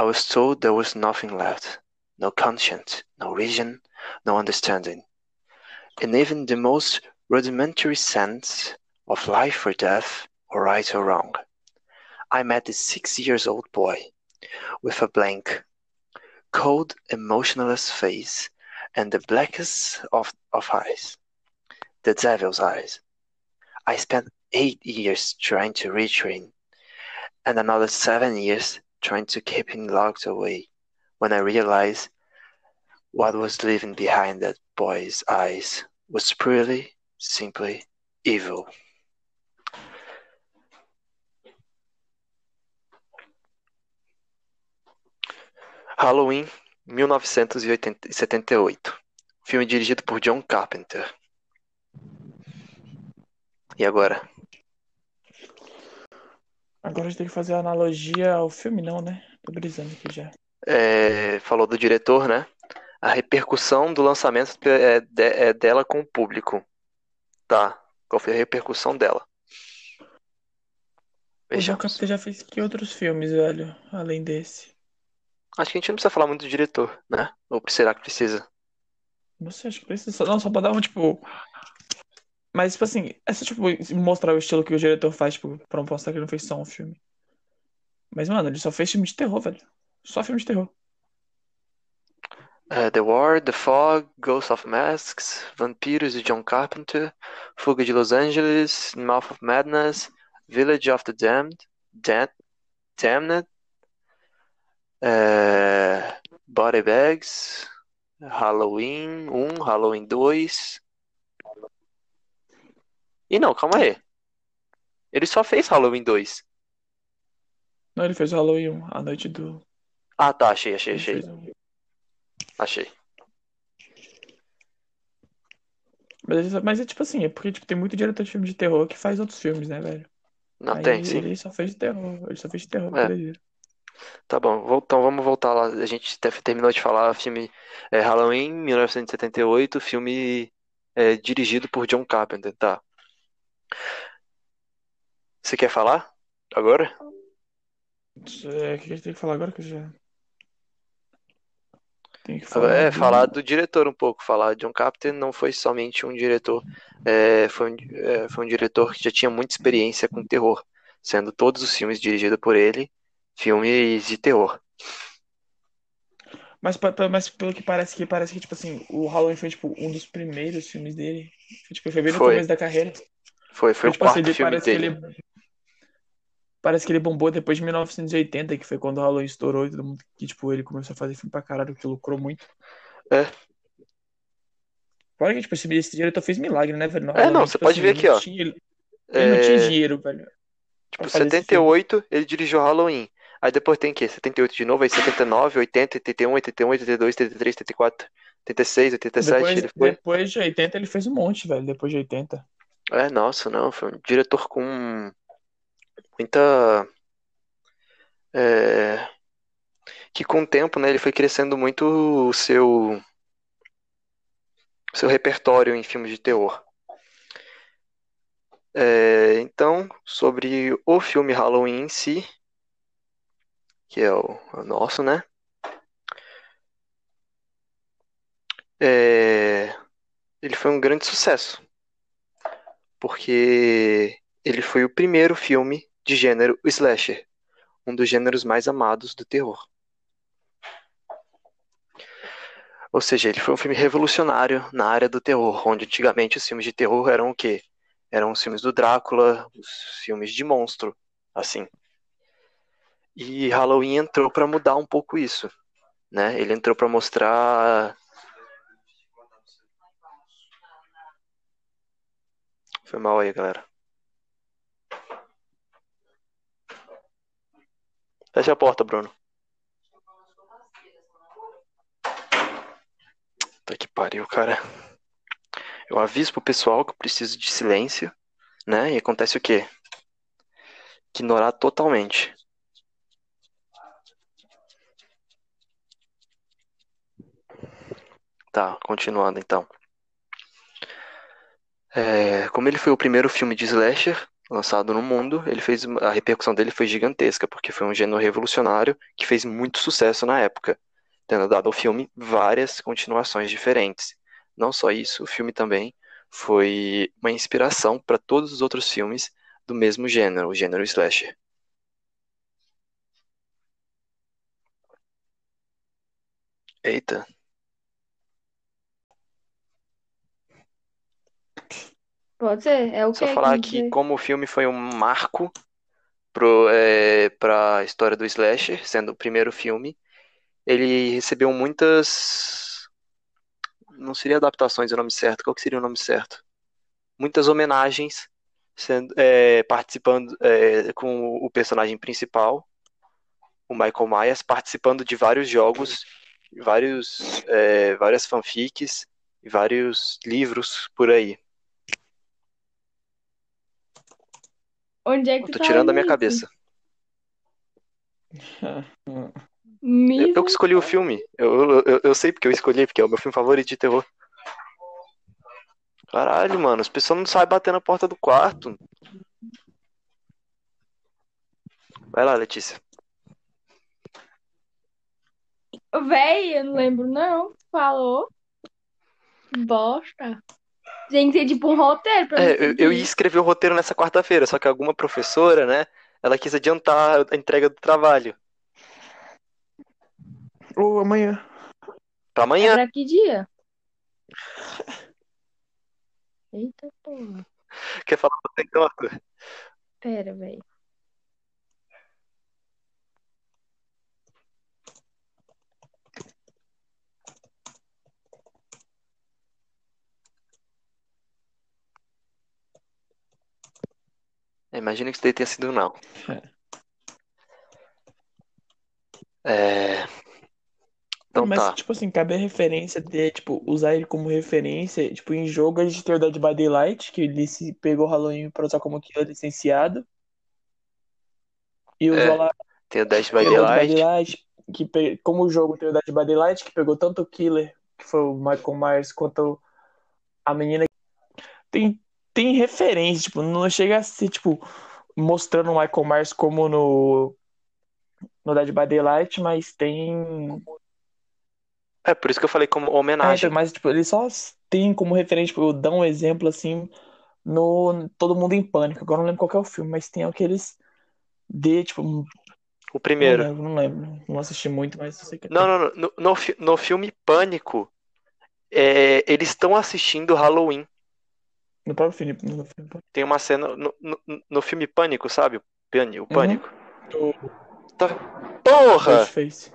I was told there was nothing left no conscience, no reason, no understanding. And even the most rudimentary sense of life or death, or right or wrong. I met a six years old boy with a blank, cold, emotionless face and the blackest of, of eyes, the devil's eyes. I spent eight years trying to him, and another seven years trying to keep him locked away when I realized what was living behind that boy's eyes was purely, simply evil. Halloween, 1978. Filme dirigido por John Carpenter. E agora? Agora a gente tem que fazer a analogia ao filme, não, né? Tô brisando aqui já. É, falou do diretor, né? A repercussão do lançamento é, de- é dela com o público. Tá. Qual foi a repercussão dela? O Vejamos. Carpenter já fez que outros filmes, velho? Além desse. Acho que a gente não precisa falar muito do diretor, né? Ou será que precisa? Não sei, acho que precisa não, só pra dar um, tipo... Mas, tipo assim, é só, tipo, mostrar o estilo que o diretor faz, tipo, pra mostrar que ele não fez só um filme. Mas, mano, ele só fez filme de terror, velho. Só filme de terror. É, The War, The Fog, Ghost of Masks, Vampiros de John Carpenter, Fuga de Los Angeles, Mouth of Madness, Village of the Damned, Dan Damned, é, Body Bags, Halloween 1, Halloween 2. E não, calma aí. Ele só fez Halloween 2. Não, ele fez Halloween 1, a noite do... Ah, tá, achei, achei, Ele achei. um... Achei. Mas, mas é tipo assim, é porque tipo, tem muito diretor de filme de terror que faz outros filmes, né, velho? Não Aí tem, sim. ele só fez terror, ele só fez terror, É. Tá bom, então vamos voltar lá. A gente te- terminou de falar filme é, Halloween, 1978, filme é, dirigido por John Carpenter, tá? Você quer falar agora? É, o que a gente tem que falar agora que eu já. Tem que falar É, do. falar do diretor um pouco. Falar John Carpenter não foi somente um diretor, é, foi um, é, foi um diretor que já tinha muita experiência com terror, sendo todos os filmes dirigidos por ele filmes de terror. Mas, mas pelo que parece que parece que, tipo assim, o Halloween foi tipo um dos primeiros filmes dele. Foi, tipo, foi bem no Foi. começo da carreira. Foi, foi Porque, o tipo assim, quarto ele filme parece que dele. ele. Parece que ele bombou depois de 1980, que foi quando o Halloween estourou e todo mundo. Que, tipo, ele começou a fazer filme pra caralho, que lucrou muito. É. Fora que, tipo, esse, esse diretor fez milagre, né, velho? No É, não, você tipo pode assim, ver aqui, não ó. tinha- ele, ele não É, tinha dinheiro, velho. Tipo, pra fazer esse filme. 78 ele dirigiu Halloween. Aí depois tem o quê? 78 de novo, aí 79, 80, 81, 81, 82, 83, 84, 86, 87, Depois, ele foi. depois de 80, ele fez um monte, velho. Depois de 80. É, nossa, não, foi um diretor com muita. é, que com o tempo, né, ele foi crescendo muito o seu, seu repertório em filmes de terror. É, então, sobre o filme Halloween em si, que é o, o nosso, né? É, ele foi um grande sucesso, porque ele foi o primeiro filme de gênero slasher, um dos gêneros mais amados do terror. Ou seja, ele foi um filme revolucionário na área do terror, onde antigamente os filmes de terror eram o quê? Eram os filmes do Drácula, os filmes de monstro, assim. E Halloween entrou para mudar um pouco isso, né? Ele entrou para mostrar Foi mal aí, galera. Fecha a porta, Bruno. Tá que pariu, cara. Eu aviso pro pessoal que eu preciso de silêncio, né? E acontece o quê? Ignorar totalmente. Tá, continuando então. É, como ele foi o primeiro filme de slasher, lançado no mundo, ele fez a repercussão dele foi gigantesca, porque foi um gênero revolucionário que fez muito sucesso na época, tendo dado ao filme várias continuações diferentes. Não só isso, o filme também foi uma inspiração para todos os outros filmes do mesmo gênero, o gênero slasher. Eita, Pode ser? É o só que falar que como o filme foi um marco pro, é, para a história do slasher, sendo o primeiro filme, ele recebeu muitas, não seria adaptações o nome certo, qual que seria o nome certo? Muitas homenagens, sendo, é, participando é, com o personagem principal, o Michael Myers, participando de vários jogos, vários, é, várias fanfics e vários livros por aí. Onde é que Eu tu tô tá tirando da minha cabeça. Eu, eu que escolhi o filme. Eu, eu, eu, sei porque eu escolhi, porque é o meu filme favorito de terror. Caralho, mano, as pessoas não sabem bater na porta do quarto. Vai lá, Letícia. Véi, eu não lembro, não. Falou. Bosta. Tem que ter tipo um roteiro pra É, eu, eu ia escrever o roteiro nessa quarta-feira, só que alguma professora, né, ela quis adiantar a entrega do trabalho. Ou amanhã. Pra É amanhã. pra que dia? Eita porra. Quer falar você então, Arthur? Pera, véi. Imagina que isso daí tenha sido não. É... Então Mas, tá. tipo assim, cabe a referência de, tipo, usar ele como referência. Tipo, em jogo a gente tem o Dead by Daylight, que ele se pegou o Halloween pra usar como killer licenciado. E usou É, lá tem o o Dead by Daylight. Daylight, que pe... como o jogo tem o Dead by Daylight, que pegou tanto o killer, que foi o Michael Myers, quanto a menina. Tem, tem referência, tipo, não chega a ser, tipo, mostrando o Michael Myers como no, no Dead by Daylight, mas tem. É, por isso que eu falei como É, homenagem. mas, tipo, ele só tem como referência, tipo, dá um exemplo, assim, no Todo Mundo em Pânico. Agora eu não lembro qual que é o filme, mas tem aqueles de, tipo, O não primeiro. lembro, não lembro. Não assisti muito, mas eu sei que Não, tem. não, não. No, no, no filme Pânico, é, eles estão assistindo Halloween. No próprio filme. No filme. Tem uma cena no, no, no filme Pânico, sabe? O Pânico. o Uhum. Pânico. O Tá- Porra! Ghostface.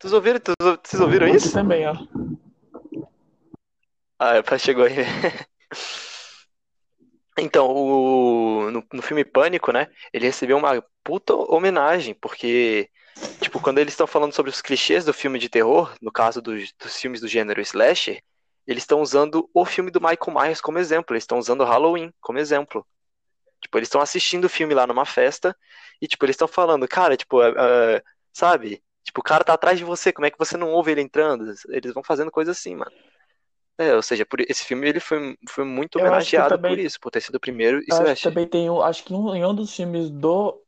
Vocês ouviram, vocês ouviram Aqui isso? também, ó. Ah, é, chegou aí. Então, o, no, no filme Pânico, né? Ele recebeu uma puta homenagem, porque, tipo, quando eles estão falando sobre os clichês do filme de terror, no caso dos, dos filmes do gênero slasher, eles estão usando o filme do Michael Myers como exemplo, eles estão usando Halloween como exemplo. Tipo, eles estão assistindo o filme lá numa festa e, tipo, eles estão falando, cara, tipo, é, sabe? Tipo, o cara tá atrás de você, como é que você não ouve ele entrando? Eles vão fazendo coisa assim, mano. É, ou seja, por esse filme ele foi, foi muito Eu homenageado também- por isso, por ter sido o primeiro Eu acho que slasher. também tem um. Acho que um- em um dos filmes do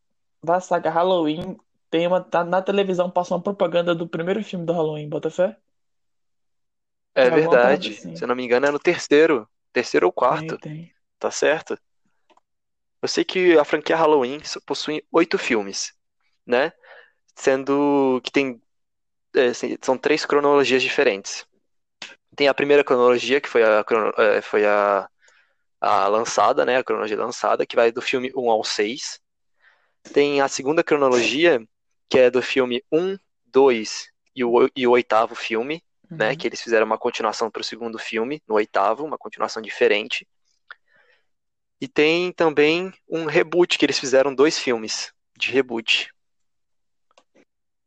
da saga Halloween tem uma. tá- na televisão passou uma propaganda do primeiro filme do Halloween, Botafé? É alguma parada verdade. assim. Se eu não me engano, é no terceiro. Terceiro ou quarto, Tem, tem. tá certo? Eu sei que a franquia Halloween possui oito filmes, né? Sendo que tem. é, assim, são três cronologias diferentes. Tem a primeira cronologia, que foi a, é, foi a, a lançada, né? A cronologia lançada, que vai do filme 1 ao 6. Tem a segunda cronologia, que é do filme 1, 2 e o, e o oitavo filme, né? Uhum. Que eles fizeram uma continuação para o segundo filme, no oitavo, uma continuação diferente. E tem também um reboot, que eles fizeram dois filmes de reboot.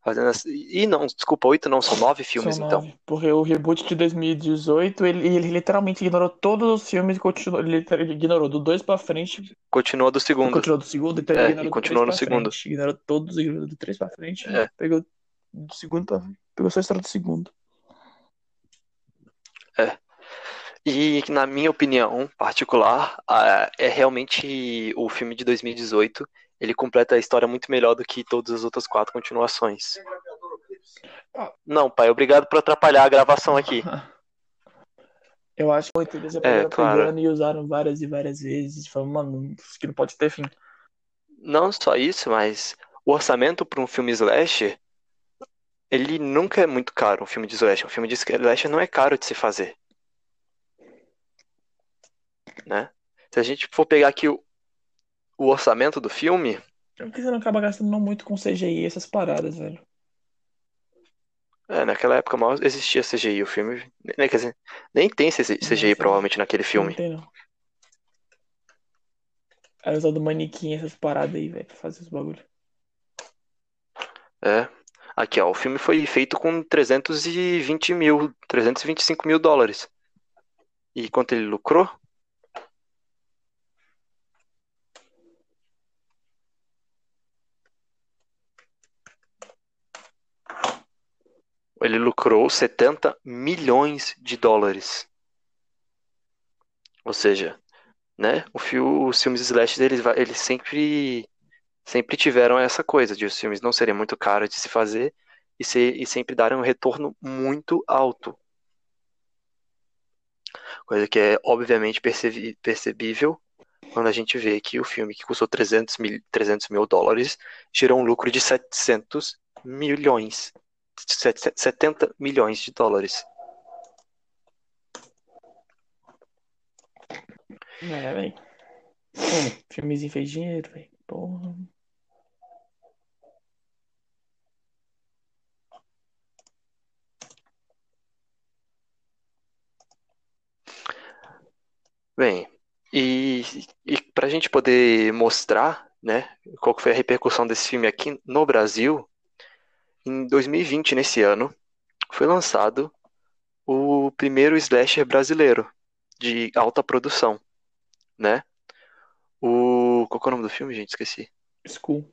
Fazendo assim... E não, desculpa, oito não, são nove filmes São então. nove, porque o reboot de 2018, ele, ele literalmente ignorou todos os filmes e continuou, ele ele ignorou do 2 pra frente, Continua do segundo. continuou do segundo, então É, e continuou 3 no segundo. frente, ignorou todos, ignorou do 3 pra frente, É. pegou do segundo pra, pegou só a história do segundo. E na minha opinião particular, é realmente o filme de 2018. Ele completa a história muito melhor do que todas as outras quatro continuações. Não, pai, obrigado por atrapalhar a gravação aqui. Eu acho que já É, pegaram claro. pegando e usaram várias e várias vezes. Falando, mano, isso aqui não pode ter fim. Não só isso, mas o orçamento para um filme slasher, ele nunca é muito caro, um filme de slasher. Um filme de slasher não é caro de se fazer. Né? Se a gente for pegar aqui o, o orçamento do filme, Por que você não acaba gastando não muito com CGI e essas paradas, velho? é, naquela época mal existia CGI, o filme, né, quer dizer, nem tem CGI provavelmente naquele Não filme. tem, não. Era usando manequim, essas paradas aí, velho, pra fazer os bagulho. É. Aqui, ó, o filme foi feito com 320 mil, 325 mil dólares. E quanto ele lucrou? Ele lucrou 70 milhões de dólares. Ou seja, né, o fio, os filmes slash eles, va- eles sempre sempre tiveram essa coisa de os filmes não serem muito caros de se fazer e, e sempre darem um retorno muito alto. Coisa que é obviamente percebível quando a gente vê que o filme que custou 300 mil, 300 mil dólares gerou um lucro de 700 milhões. Set- 70 milhões de dólares. É, velho. Filmezinho fez dinheiro, velho. Porra. Bem, e, e para a gente poder mostrar, né, qual foi a repercussão desse filme aqui no Brasil, em 2020, nesse ano, foi lançado o primeiro slasher brasileiro de alta produção, né? O, qual é o nome do filme, gente? Esqueci. School.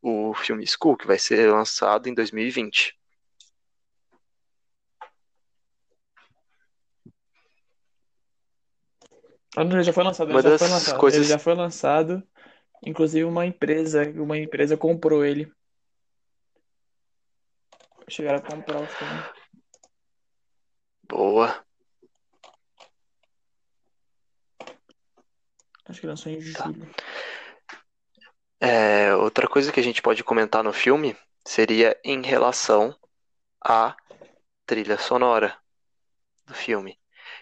O filme School, que vai ser lançado em 2020. Ah, não, ele já foi lançado, ele Uma já das foi lançado. coisas- Ele já foi lançado. Inclusive uma empresa, uma empresa comprou ele. Chegaram a comprar o filme. Boa. Acho que lançou em julho. É, outra coisa que a gente pode comentar no filme seria em relação à trilha sonora do filme,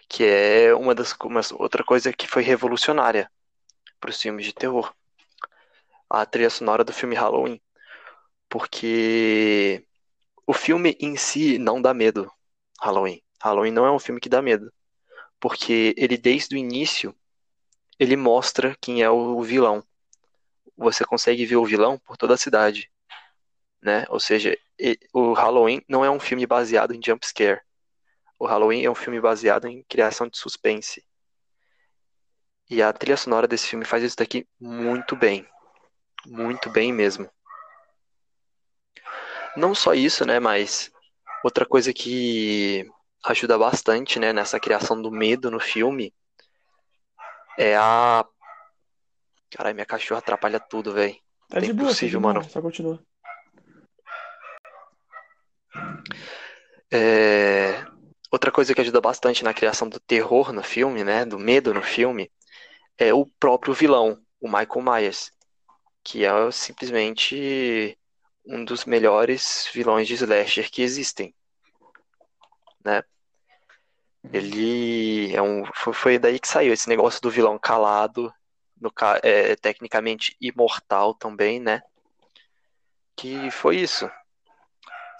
que é uma das uma outra coisa que foi revolucionária para os filmes de terror. A trilha sonora do filme Halloween, porque o filme em si não dá medo. Halloween. Halloween não é um filme que dá medo, porque ele desde o início ele mostra quem é o vilão você consegue ver o vilão por toda a cidade, né? Ou seja, o Halloween não é um filme baseado em jump scare. O Halloween é um filme baseado em criação de suspense. E a trilha sonora desse filme faz isso daqui muito bem. Muito bem mesmo. Não só isso, né, mas outra coisa que ajuda bastante, né, nessa criação do medo no filme é a Caralho, minha cachorra atrapalha tudo, velho. Tá de É boa, tá impossível, boa, mano. Só continua. É, Outra coisa que ajuda bastante na criação do terror no filme, né, do medo no filme, é o próprio vilão, o Michael Myers, que é simplesmente um dos melhores vilões de slasher que existem, né? Ele é um, foi, daí que saiu esse negócio do vilão calado, no, é, tecnicamente imortal também, né? Que foi isso.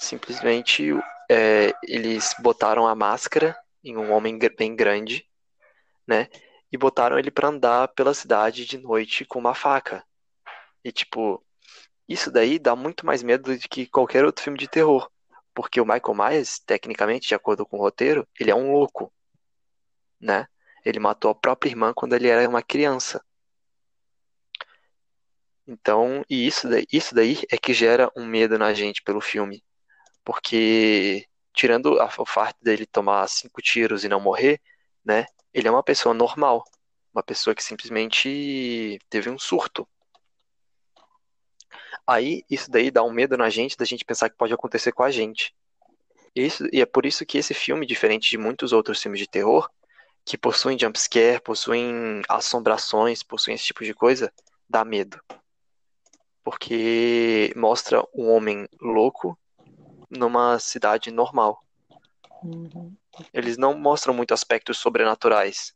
Simplesmente é, eles botaram a máscara em um homem bem grande, né? E botaram ele pra andar pela cidade de noite com uma faca. E tipo, isso daí dá muito mais medo do que qualquer outro filme de terror. Porque o Michael Myers, tecnicamente, de acordo com o roteiro, ele é um louco, né? Ele matou a própria irmã quando ele era uma criança. Então, e isso daí, isso daí é que gera um medo na gente pelo filme. Porque tirando a, o fato dele tomar cinco tiros e não morrer, né? Ele é uma pessoa normal, uma pessoa que simplesmente teve um surto. Aí isso daí dá um medo na gente da gente pensar que pode acontecer com a gente. Isso, e é por isso que esse filme, diferente de muitos outros filmes de terror, que possuem jumpscare, possuem assombrações, possuem esse tipo de coisa, dá medo. Porque mostra um homem louco numa cidade normal. Uhum. Eles não mostram muito aspectos sobrenaturais.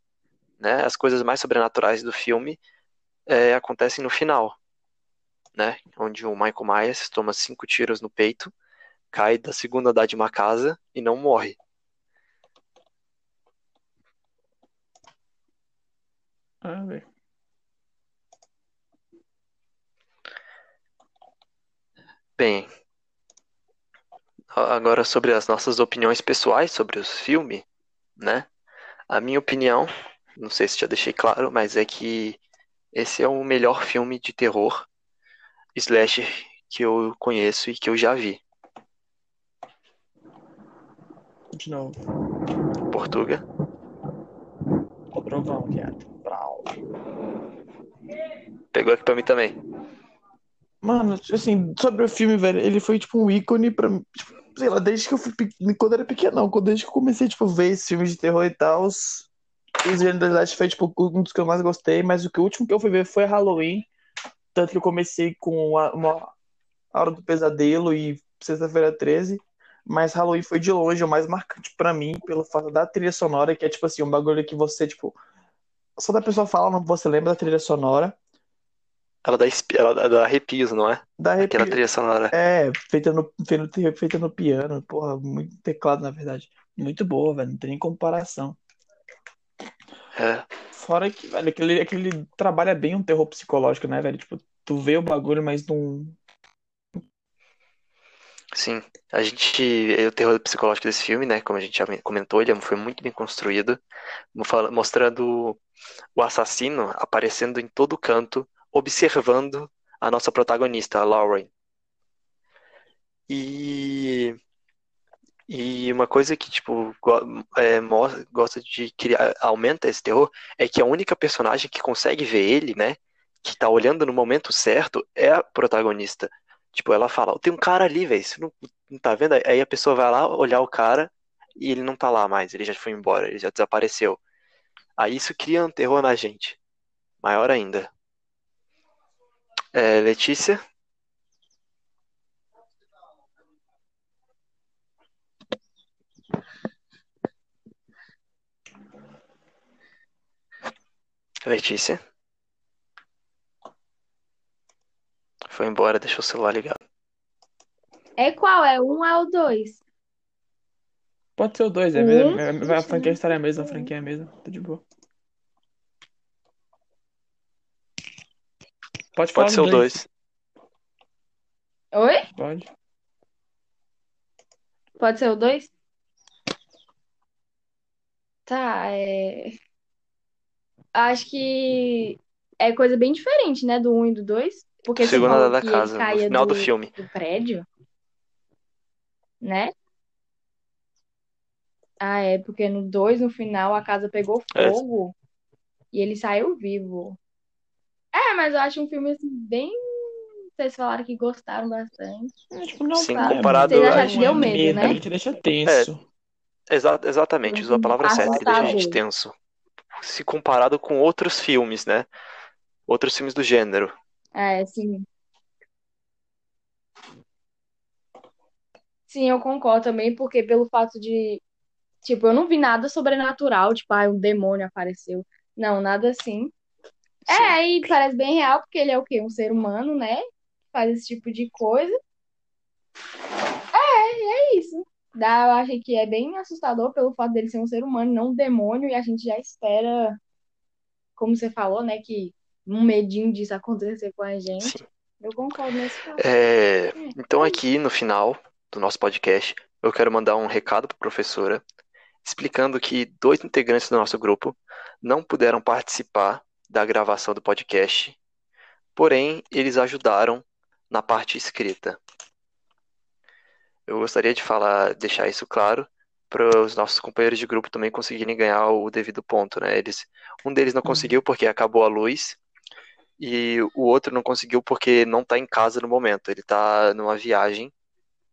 Né? As coisas mais sobrenaturais do filme é, acontecem no final. Né? Onde o Michael Myers toma cinco tiros no peito, cai da segunda andar de uma casa e não morre. Ah, velho. Bem, agora sobre as nossas opiniões pessoais sobre o filme, né? A minha opinião, não sei se já deixei claro, mas é que esse é o melhor filme de terror slasher que eu conheço e que eu já vi. De novo. Portuga. O trovão, viado. Brau. Pegou aqui pra mim também. Mano, assim, sobre o filme, velho, ele foi tipo um ícone pra mim. Tipo, sei lá, desde que eu fui. Quando era pequeno, não. quando- Desde que eu comecei, tipo, ver esses filmes de terror e tal. Os Gêneros foi, tipo, um dos que eu mais gostei. Mas o que o último que eu fui ver foi Halloween. Tanto que eu comecei com uma A Hora do Pesadelo e Sexta-feira 13. Mas Halloween foi de longe o mais marcante pra mim, pelo fato da trilha sonora, que é tipo assim, um bagulho que você, tipo. Só da pessoa fala, você lembra da trilha sonora. Ela dá, ela dá arrepios, não é? Da Aquela arrepio. trilha sonora. É, feita no, feita, no piano, porra, muito teclado, na verdade. Muito boa, velho, não tem nem comparação. É. Fora que, velho, aquele, aquele trabalha bem um terror psicológico, né, velho? Tipo, tu vê o bagulho, mas não. Sim, a gente, o terror psicológico desse filme, né, como a gente já comentou, ele foi muito bem construído, mostrando o assassino aparecendo em todo canto, observando a nossa protagonista, a Lauren. E, e uma coisa que, tipo, é, gosta de criar, aumenta esse terror, é que a única personagem que consegue ver ele, né, que tá olhando no momento certo, é a protagonista. Tipo, ela fala, tem um cara ali, velho, você não, não tá vendo? Aí a pessoa vai lá olhar o cara e ele não tá lá mais, ele já foi embora, ele já desapareceu. Aí isso cria um terror na gente. Maior ainda. É, Letícia? Letícia? Foi embora, deixou o celular ligado. É qual? É um ou é o dois? Pode ser o dois, é Um? mesmo. é- a Ixi, franquia não estar a mesma, a franquia é a mesma, tá de boa. Pode Pode ser o dois. 2. Oi? Pode. Pode ser o dois? Tá, é. Acho que é coisa bem diferente, né? Do um e do dois. Porque você Segunda da que ele casa, no final do do, filme. do prédio, né? Ah, é, porque no 2, no final, a casa pegou É. fogo e ele saiu vivo. É, mas eu acho um filme assim, bem. Vocês falaram que gostaram bastante. É, tipo, não, Sim, é, comparado Vocês a- acharam que deu é medo, né? Ele te deixa tenso. Exa- exatamente, usou a palavra certa, ele deixa a gente tenso. Se comparado com outros filmes, né? Outros filmes do gênero. É, sim. Sim, eu concordo também, porque pelo fato de. Tipo, eu não vi nada sobrenatural, tipo, ah, um demônio apareceu. Não, nada assim. É, e parece bem real, porque ele é o quê? Um ser humano, né? Faz esse tipo de coisa. É, é isso. Dá, eu achei que é bem assustador pelo fato dele ser um ser humano, não um demônio, e a gente já espera, como você falou, né, que um medinho disso acontecer com a gente. Sim. Eu concordo nesse caso. É, É, então aqui no final do nosso podcast, eu quero mandar um recado para a professora, explicando que dois integrantes do nosso grupo não puderam participar da gravação do podcast, porém eles ajudaram na parte escrita. eu gostaria de falar, deixar isso claro para os nossos companheiros de grupo também conseguirem ganhar o devido ponto, né? Eles, um deles não Uhum. conseguiu porque acabou a luz e o outro não conseguiu porque não está em casa no momento. Ele está numa viagem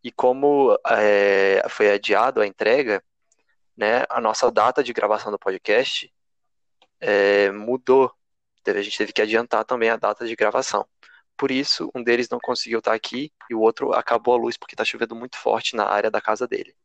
e como é, foi adiado a entrega, né? A nossa data de gravação do podcast é, mudou. A gente teve que adiantar também a data de gravação. Por isso, um deles não conseguiu estar aqui e o outro acabou a luz porque está chovendo muito forte na área da casa dele.